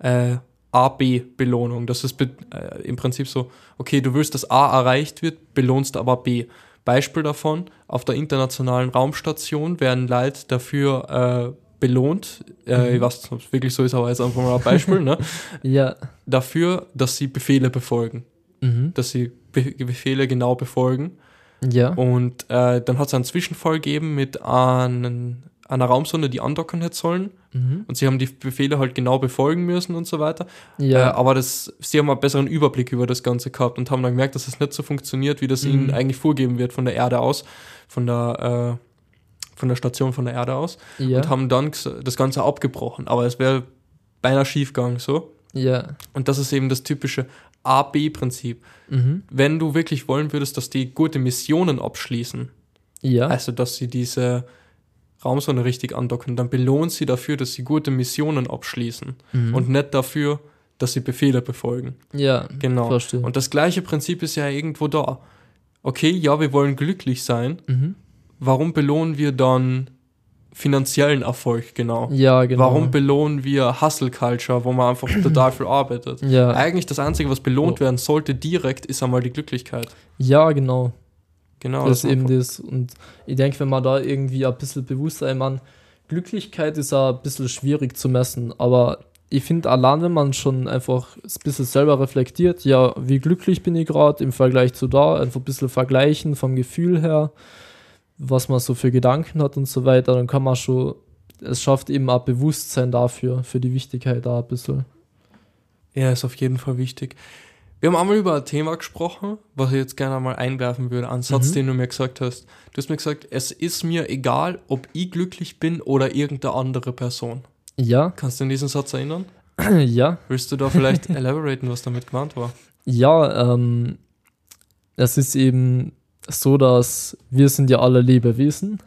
äh, A-B-Belohnung. Das ist äh, im Prinzip so, okay, du willst, dass A erreicht wird, belohnst aber B. Beispiel davon, auf der internationalen Raumstation werden Leute dafür äh, belohnt, äh, mhm. ich weiß nicht, ob es wirklich so ist, aber jetzt einfach mal ein Beispiel, ne? [LAUGHS] ja. dafür, dass sie Befehle befolgen. Mhm. Dass sie Be Befehle genau befolgen. Ja. Und äh, dann hat es einen Zwischenfall gegeben mit einen, einer Raumsonde, die andocken hätte sollen. Mhm. Und sie haben die Befehle halt genau befolgen müssen und so weiter. Ja. Äh, aber das, sie haben einen besseren Überblick über das Ganze gehabt und haben dann gemerkt, dass es nicht so funktioniert, wie das mhm. ihnen eigentlich vorgeben wird von der Erde aus, von der, äh, von der Station von der Erde aus. Ja. Und haben dann das Ganze abgebrochen. Aber es wäre beinahe schief gegangen so. Ja. Und das ist eben das typische A-B-Prinzip. Mhm. Wenn du wirklich wollen würdest, dass die gute Missionen abschließen, ja. also dass sie diese Raumsonde richtig andocken, dann belohnt sie dafür, dass sie gute Missionen abschließen mhm. und nicht dafür, dass sie Befehle befolgen. Ja, genau. Verstehe. Und das gleiche Prinzip ist ja irgendwo da. Okay, ja, wir wollen glücklich sein. Mhm. Warum belohnen wir dann finanziellen Erfolg, genau. Ja, genau. Warum belohnen wir Hustle Culture, wo man einfach [CLEARS THROAT] total viel arbeitet? Ja. Eigentlich das Einzige, was belohnt oh. werden sollte direkt, ist einmal die Glücklichkeit. Ja, genau. Genau. Das, das ist eben das. Und ich denke, wenn man da irgendwie ein bisschen bewusster, ich meine, Glücklichkeit ist ein bisschen schwierig zu messen, aber ich finde, allein wenn man schon einfach ein bisschen selber reflektiert, ja, wie glücklich bin ich gerade im Vergleich zu da, einfach ein bisschen vergleichen vom Gefühl her, was man so für Gedanken hat und so weiter, dann kann man schon, es schafft eben auch Bewusstsein dafür, für die Wichtigkeit da ein bisschen. Ja, ist auf jeden Fall wichtig. Wir haben einmal über ein Thema gesprochen, was ich jetzt gerne mal einwerfen würde. Einen Satz, mhm. den du mir gesagt hast. Du hast mir gesagt, es ist mir egal, ob ich glücklich bin oder irgendeine andere Person. Ja. Kannst du an diesen Satz erinnern? [CLEARS THROAT] ja. Willst du da vielleicht [LAUGHS] elaboraten, was damit gemeint war? Ja, ähm, es ist eben so, dass wir sind ja alle Lebewesen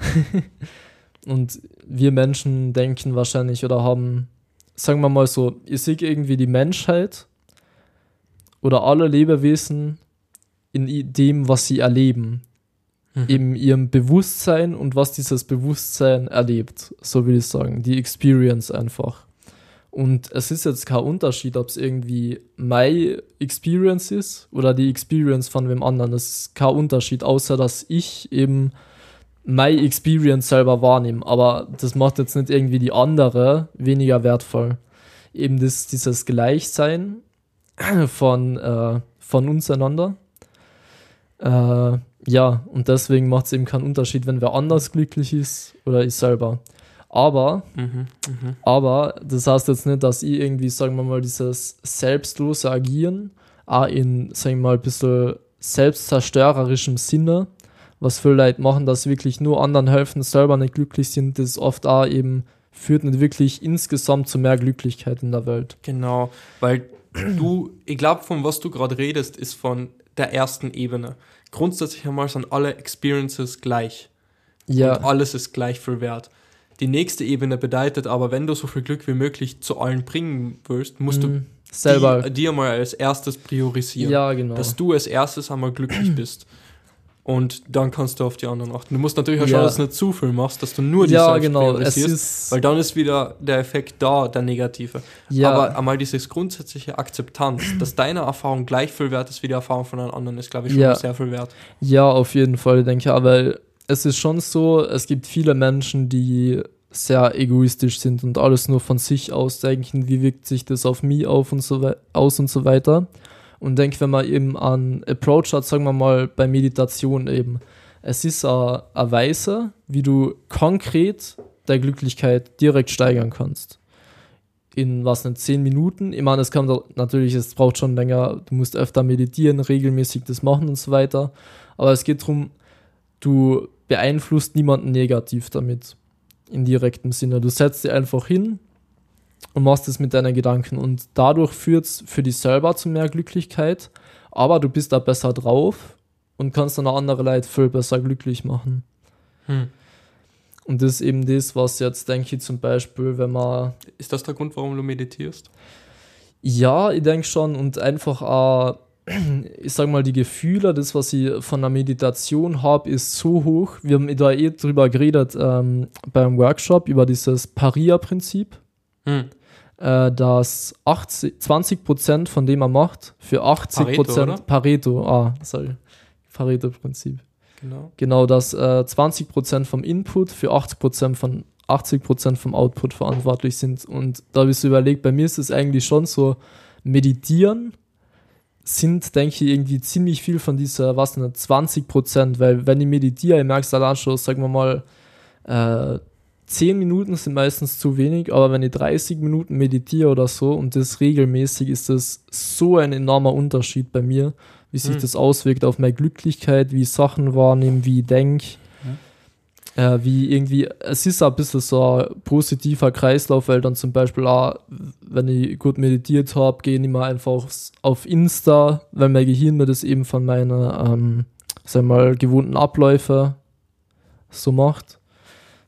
[LAUGHS] und wir Menschen denken wahrscheinlich oder haben, sagen wir mal so, ich sehe irgendwie die Menschheit oder alle Lebewesen in dem, was sie erleben. Mhm. In ihrem Bewusstsein und was dieses Bewusstsein erlebt, so will ich sagen. Die Experience einfach. Und es ist jetzt kein Unterschied, ob es irgendwie my Experience ist oder die Experience von wem anderen. Es ist kein Unterschied, außer dass ich eben my Experience selber wahrnehme. Aber das macht jetzt nicht irgendwie die andere weniger wertvoll. Eben das, dieses Gleichsein [CLEARS THROAT] von, äh, von uns einander. Äh, ja, und deswegen macht es eben keinen Unterschied, wenn wer anders glücklich ist oder ich selber. Aber, mhm, mh. aber das heißt jetzt nicht, dass ich irgendwie, sagen wir mal, dieses selbstlose Agieren auch in, sagen wir mal, ein bisschen selbstzerstörerischem Sinne, was viele Leute machen, dass wirklich nur anderen helfen, selber nicht glücklich sind, das oft auch eben führt nicht wirklich insgesamt zu mehr Glücklichkeit in der Welt. Genau, weil du, ich glaube, von was du gerade redest, ist von der ersten Ebene. Grundsätzlich einmal sind alle Experiences gleich. Ja. Und alles ist gleich viel wert. Die nächste Ebene bedeutet aber, wenn du so viel Glück wie möglich zu allen bringen willst, musst mhm. du selber dir mal als erstes priorisieren. Ja, genau. Dass du als erstes einmal glücklich [CLEARS THROAT] bist. Und dann kannst du auf die anderen achten. Du musst natürlich auch ja. schauen, dass du nicht zu viel machst, dass du nur die ja, genau. es ist weil dann ist wieder der Effekt da, der negative. Ja. Aber einmal dieses grundsätzliche Akzeptanz, dass deine Erfahrung gleich viel wert ist wie die Erfahrung von einem anderen, ist, glaube ich, schon ja. sehr viel wert. Ja, auf jeden Fall, denke ich. Aber es ist schon so, es gibt viele Menschen, die sehr egoistisch sind und alles nur von sich aus denken, wie wirkt sich das auf mich auf und so aus und so weiter. Und denke, wenn man eben einen Approach hat, sagen wir mal bei Meditation eben, es ist eine Weise, wie du konkret deine Glücklichkeit direkt steigern kannst. In was nicht, zehn Minuten. Ich meine, es kann natürlich, es braucht schon länger, du musst öfter meditieren, regelmäßig das machen und so weiter. Aber es geht darum, du beeinflusst niemanden negativ damit. In direktem Sinne. Du setzt dich einfach hin, und machst es mit deinen Gedanken. Und dadurch führt es für dich selber zu mehr Glücklichkeit, aber du bist da besser drauf und kannst dann auch andere Leute viel besser glücklich machen. Hm. Und das ist eben das, was jetzt, denke ich, zum Beispiel, wenn man. Ist das der Grund, warum du meditierst? Ja, ich denke schon. Und einfach auch, ich sag mal, die Gefühle, das, was ich von der Meditation habe, ist so hoch. Wir haben da eh drüber geredet ähm, beim Workshop über dieses Paria-Prinzip. Hm. Äh, dass 80, 20% von dem er macht, für 80% Pareto, Pareto ah, sorry, Pareto-Prinzip. Genau. Genau, dass äh, 20% vom Input für 80% von 80% vom Output verantwortlich sind. Und da habe ich so überlegt, bei mir ist es eigentlich schon so, meditieren sind, denke ich, irgendwie ziemlich viel von dieser, was nicht, 20% weil wenn ich meditiere, ich merke es dann schon, sagen wir mal, äh, 10 Minuten sind meistens zu wenig, aber wenn ich 30 Minuten meditiere oder so und das regelmäßig, ist das so ein enormer Unterschied bei mir, wie sich mhm. das auswirkt auf meine Glücklichkeit, wie ich Sachen wahrnehme, wie ich denke. Ja. Äh, wie irgendwie, es ist ein bisschen so ein positiver Kreislauf, weil dann zum Beispiel auch, wenn ich gut meditiert habe, gehe ich immer einfach auf Insta, weil mein Gehirn mir das eben von meinen, ähm, sag mal, gewohnten Abläufen so macht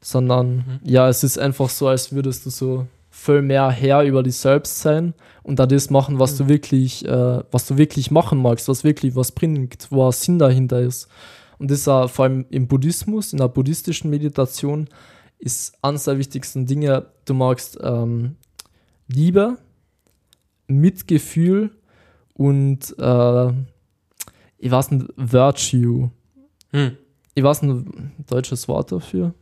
sondern mhm. ja, es ist einfach so, als würdest du so viel mehr Herr über dich selbst sein und da das machen, was mhm. du wirklich, äh, was du wirklich machen magst, was wirklich was bringt, wo ein Sinn dahinter ist. Und das ist auch vor allem im Buddhismus, in der buddhistischen Meditation, ist eines der wichtigsten Dinge, du magst ähm, Liebe, Mitgefühl und äh, ich weiß nicht, Virtue. Hm. Ich weiß ein deutsches Wort dafür.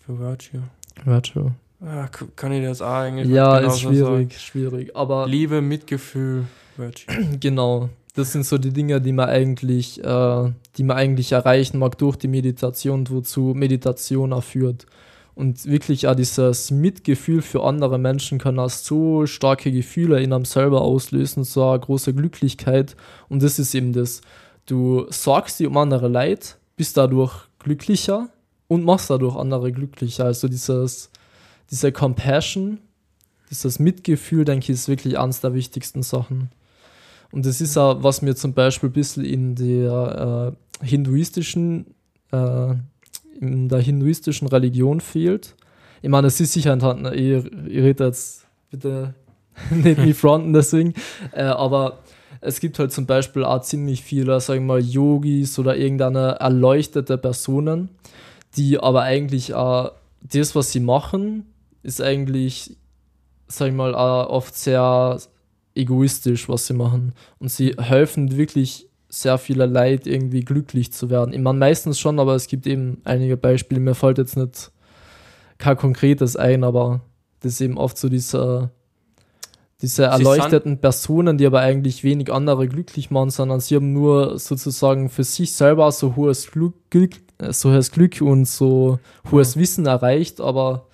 Für Virtue. Virtue. Ah, kann ich das auch eigentlich Ja, ist schwierig, sagen. schwierig. Aber Liebe, Mitgefühl, Virtue. [CLEARS THROAT] Genau. Das sind so die Dinge, die man eigentlich, äh, die man eigentlich erreichen mag durch die Meditation, wozu Meditation erführt. Und wirklich auch dieses Mitgefühl für andere Menschen kann auch so starke Gefühle in einem selber auslösen, so eine große Glücklichkeit. Und das ist eben das. Du sorgst dir um andere Leid, bist dadurch glücklicher und machst dadurch andere glücklicher. Also dieses, diese Compassion, dieses Mitgefühl, denke ich, ist wirklich eines der wichtigsten Sachen. Und das ist auch, was mir zum Beispiel ein bisschen in der äh, hinduistischen, äh, in der hinduistischen Religion fehlt. Ich meine, es ist sicher ein, ihr, ihr redet jetzt bitte [LAUGHS] nicht mich fronten deswegen, äh, aber es gibt halt zum Beispiel auch ziemlich viele, sagen wir mal, Yogis oder irgendeine erleuchtete Personen, die aber eigentlich äh, das, was sie machen, ist eigentlich, sag ich mal, äh, oft sehr egoistisch, was sie machen. Und sie helfen wirklich sehr viele Leid irgendwie glücklich zu werden. Ich meine, meistens schon, aber es gibt eben einige Beispiele. Mir fällt jetzt nicht kein konkretes ein, aber das ist eben oft so dieser diese erleuchteten Personen, die aber eigentlich wenig andere glücklich machen, sondern sie haben nur sozusagen für sich selber so hohes Glück, Glück so hohes Glück und so hohes Wissen erreicht, aber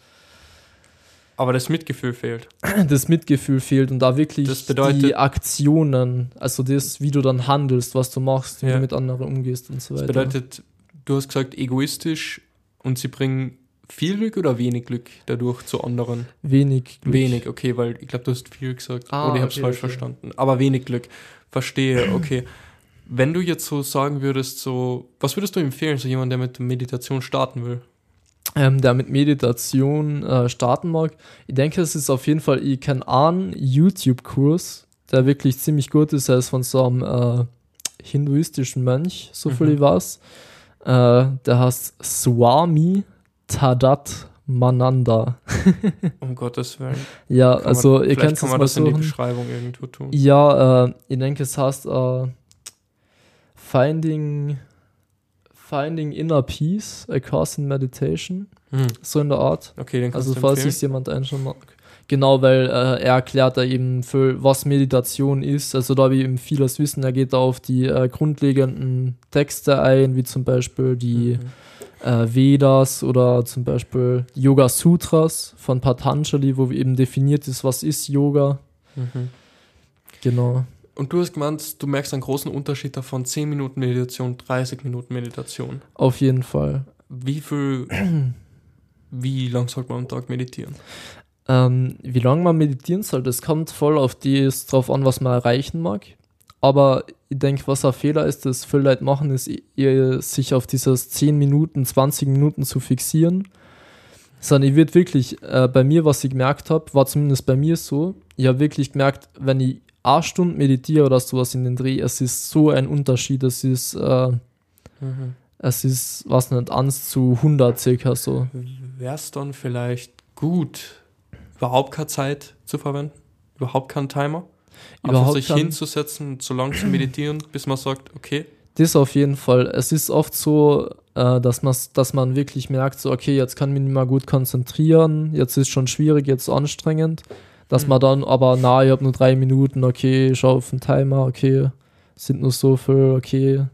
aber das Mitgefühl fehlt. [CLEARS THROAT] Das Mitgefühl fehlt und da wirklich die Aktionen, also das, wie du dann handelst, was du machst, wie ja. du mit anderen umgehst und so weiter. Das bedeutet, du hast gesagt, egoistisch und sie bringen viel Glück oder wenig Glück dadurch zu anderen? Wenig Glück. Wenig, okay, weil ich glaube, du hast viel gesagt. Ah, oder ich habe es okay, falsch okay. verstanden. Aber wenig Glück. Verstehe, [CLEARS THROAT] okay. Wenn du jetzt so sagen würdest, so, was würdest du empfehlen, so jemand, der mit Meditation starten will? Ähm, der mit Meditation äh, starten mag. Ich denke, es ist auf jeden Fall, ich kenne einen YouTube-Kurs, der wirklich ziemlich gut ist. Er ist von so einem äh, hinduistischen Mönch, so viel mhm. ich weiß. Äh, der heißt Swami Tadat Mananda. [LAUGHS] um Gottes Willen. Ja, kann also man, ihr kennt kann man das in die Beschreibung irgendwo tun. Ja, äh, ich denke, es heißt uh, Finding Finding Inner Peace, A Course in Meditation. Hm. So in der Art. Okay, den kannst Also falls sich jemand einschauen mag. Genau, weil äh, er erklärt da eben, für was Meditation ist. Also da habe ich eben vieles Wissen. Er geht da auf die äh, grundlegenden Texte ein, wie zum Beispiel die mhm. äh, Vedas oder zum Beispiel Yoga Sutras von Patanjali, wo eben definiert ist, was ist Yoga. Mhm. Genau. Und du hast gemeint, du merkst einen großen Unterschied davon, 10 Minuten Meditation, 30 Minuten Meditation. Auf jeden Fall. Wie viel, [CLEARS THROAT] wie lang sollte man am Tag meditieren? Ähm, wie lange man meditieren soll, das kommt voll auf das drauf an, was man erreichen mag. Aber ich denke, was ein Fehler ist, das viele Leute machen, ist sich auf dieses 10 Minuten, 20 Minuten zu fixieren. Sondern ich wird wirklich, äh, bei mir, was ich gemerkt habe, war zumindest bei mir so, ich habe wirklich gemerkt, wenn ich eine Stunde meditiere oder sowas in den Dreh, es ist so ein Unterschied, es ist, äh, mhm. es ist, was nicht, 1 zu 100 circa so. Wäre es dann vielleicht gut, überhaupt keine Zeit zu verwenden, überhaupt keinen Timer, überhaupt sich hinzusetzen, so lange zu meditieren, bis man sagt, okay. Das auf jeden Fall. Es ist oft so, äh, dass, dass man wirklich merkt, so, okay, jetzt kann ich mich nicht mehr gut konzentrieren, jetzt ist schon schwierig, jetzt anstrengend, dass mhm. man dann aber, na, ich habe nur drei Minuten, okay, schau auf den Timer, okay, sind nur so viel, okay,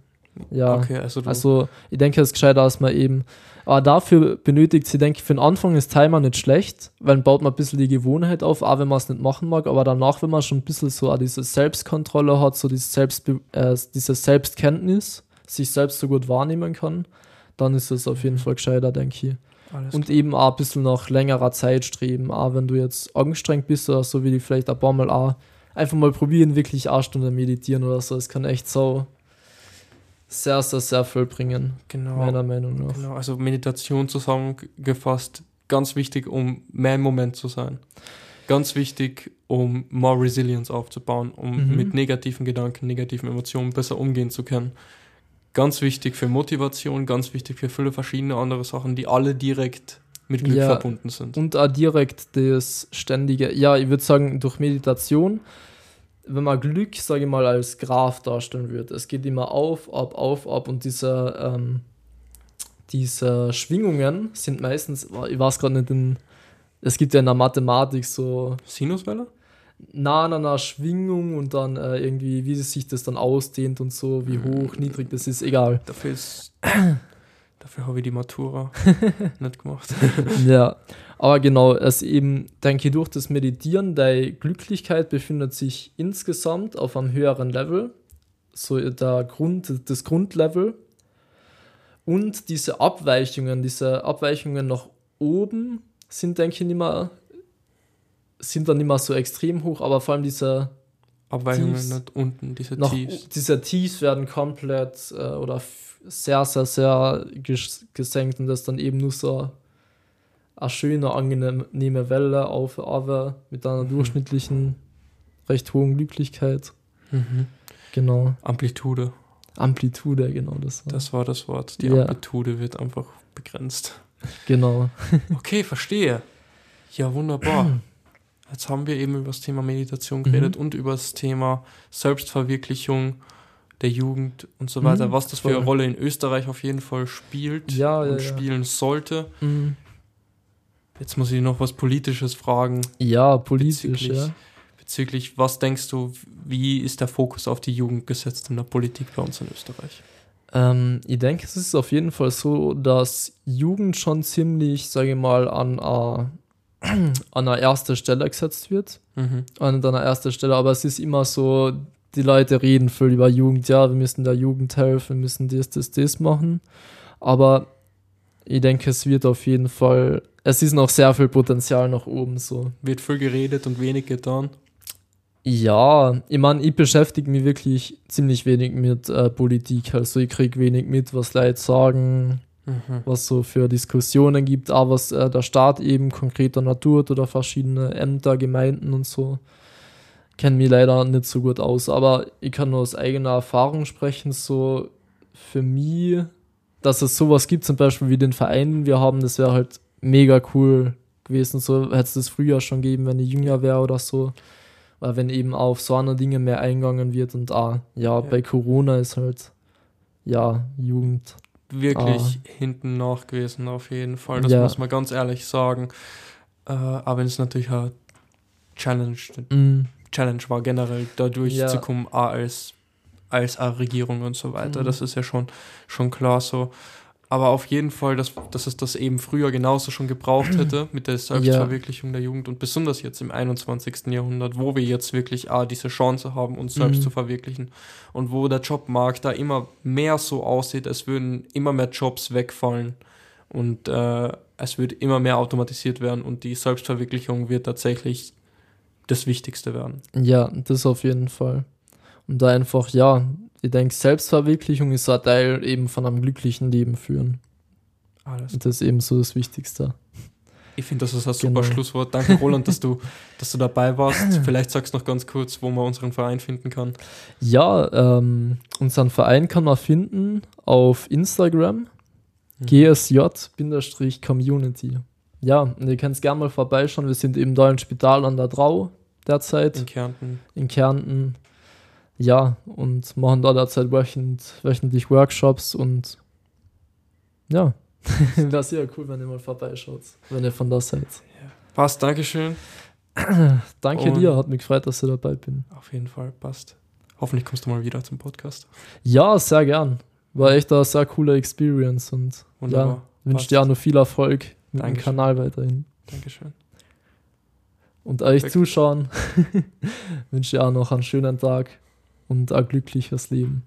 ja. Okay, also, also ich denke, es ist gescheiter, dass man eben aber dafür benötigt sie, denke ich, für den Anfang ist Timer nicht schlecht, weil dann baut man ein bisschen die Gewohnheit auf, auch wenn man es nicht machen mag, aber danach, wenn man schon ein bisschen so diese Selbstkontrolle hat, so dieses Selbst, äh, diese Selbstkenntnis, sich selbst so gut wahrnehmen kann, dann ist es auf jeden mhm. Fall gescheiter, denke ich. Alles und klar. eben auch ein bisschen nach längerer Zeit streben, auch wenn du jetzt angestrengt bist oder so, wie die vielleicht ein paar Mal auch einfach mal probieren, wirklich eine Stunde meditieren oder so. Es kann echt so sehr, sehr, sehr viel bringen. Genau. Meiner Meinung nach. Genau, also Meditation zusammengefasst, ganz wichtig, um mehr im Moment zu sein. Ganz wichtig, um more Resilience aufzubauen, um mhm. mit negativen Gedanken, negativen Emotionen besser umgehen zu können. Ganz wichtig für Motivation, ganz wichtig für viele verschiedene andere Sachen, die alle direkt mit Glück ja, verbunden sind. Und auch direkt das ständige, ja, ich würde sagen, durch Meditation wenn man Glück, sage ich mal, als Graph darstellen würde, es geht immer auf, ab, auf, ab und diese, ähm, diese Schwingungen sind meistens, ich weiß gerade nicht, in, es gibt ja in der Mathematik so. Sinuswelle? Na, na, na, Schwingung und dann äh, irgendwie, wie sich das dann ausdehnt und so, wie hoch, niedrig, das ist egal. Dafür ist [CLEARS THROAT] Dafür habe ich die Matura [LAUGHS] nicht gemacht. [LAUGHS] ja, aber genau, es eben, denke ich, durch das Meditieren, deine Glücklichkeit befindet sich insgesamt auf einem höheren Level, so der Grund, das Grundlevel. Und diese Abweichungen, diese Abweichungen nach oben sind, denke ich, nicht mehr, sind dann nicht mehr so extrem hoch, aber vor allem diese Abweichungen Tiefs, nach unten, diese Tiefs. Diese Tiefs werden komplett äh, oder sehr, sehr, sehr gesenkt und das dann eben nur so eine schöne, angenehme Welle auf aber mit einer mhm. durchschnittlichen, recht hohen Glücklichkeit. Mhm. Genau. Amplitude. Amplitude, genau das war. Das war das Wort. Die ja. Amplitude wird einfach begrenzt. Genau. [LAUGHS] okay, verstehe. Ja, wunderbar. [CLEARS THROAT] Jetzt haben wir eben über das Thema Meditation geredet mhm. und über das Thema Selbstverwirklichung der Jugend und so weiter, mhm, was das für eine Rolle in Österreich auf jeden Fall spielt ja, und ja, spielen sollte. Mhm. Jetzt muss ich noch was Politisches fragen. Ja, politisch, bezüglich. Bezüglich, was denkst du, wie ist der Fokus auf die Jugend gesetzt in der Politik bei uns in Österreich? Ähm, ich denke, es ist auf jeden Fall so, dass Jugend schon ziemlich, sage ich mal, an einer [CLEARS THROAT] an einer ersten Stelle gesetzt wird. Mhm. An einer ersten Stelle, aber es ist immer so, die Leute reden viel über Jugend, ja, wir müssen der Jugend helfen, wir müssen das, das, das machen. Aber ich denke, es wird auf jeden Fall, es ist noch sehr viel Potenzial nach oben so. Wird viel geredet und wenig getan. Ja, ich meine, ich beschäftige mich wirklich ziemlich wenig mit äh, Politik. Also ich kriege wenig mit, was Leute sagen, mhm. was so für Diskussionen gibt, aber was äh, der Staat eben konkreter Natur oder verschiedene Ämter, Gemeinden und so kenne mich leider nicht so gut aus, aber ich kann nur aus eigener Erfahrung sprechen. So für mich dass es sowas gibt, zum Beispiel wie den Verein, den wir haben, das wäre halt mega cool gewesen. So hätte es das früher schon gegeben, wenn ich jünger wäre oder so. Weil wenn eben auf so andere Dinge mehr eingegangen wird und ah, ja, ja. bei Corona ist halt, ja, Jugend. Wirklich ah. hinten nach gewesen, auf jeden Fall. Das ja. muss man ganz ehrlich sagen. Äh, aber es ist natürlich eine Challenge, mm. Challenge war generell da durchzukommen, ja. als, als eine Regierung und so weiter. Mm. Das ist ja schon, schon klar so aber auf jeden Fall, dass, dass es das eben früher genauso schon gebraucht [CLEARS THROAT] hätte mit der Selbstverwirklichung ja. der Jugend und besonders jetzt im 21. Jahrhundert, wo wir jetzt wirklich ah, diese Chance haben, uns selbst mhm. zu verwirklichen und wo der Jobmarkt da immer mehr so aussieht, als würden immer mehr Jobs wegfallen und äh, es wird immer mehr automatisiert werden und die Selbstverwirklichung wird tatsächlich das Wichtigste werden. Ja, das auf jeden Fall. Und da einfach, ja, ich denke, Selbstverwirklichung ist ein Teil eben von einem glücklichen Leben führen. Alles. Und das ist eben so das Wichtigste. Ich finde, das ist ein super genau. Schlusswort. Danke, Roland, dass du, [LAUGHS] dass du dabei warst. Vielleicht sagst du noch ganz kurz, wo man unseren Verein finden kann. Ja, ähm, unseren Verein kann man finden auf Instagram. Mhm. gsj-community. Ja, und ihr könnt es gerne mal vorbeischauen. Wir sind eben da im Spital an der Drau derzeit. In Kärnten. In Kärnten ja, und machen da derzeit wöchend, wöchentlich Workshops und ja, [LAUGHS] wäre sehr cool, wenn ihr mal vorbeischaut, wenn ihr von da seid. Passt, Dankeschön. [CLEARS THROAT] Danke und dir, hat mich gefreut, dass du dabei bin. Auf jeden Fall, passt. Hoffentlich kommst du mal wieder zum Podcast. Ja, sehr gern. War echt eine sehr coole Experience und Wunderbar. ja, wünsche dir auch noch viel Erfolg mit Dankeschön. dem Kanal weiterhin. Dankeschön. Und euch. Zuschauen [LAUGHS] wünsche dir auch noch einen schönen Tag und ein glückliches Leben.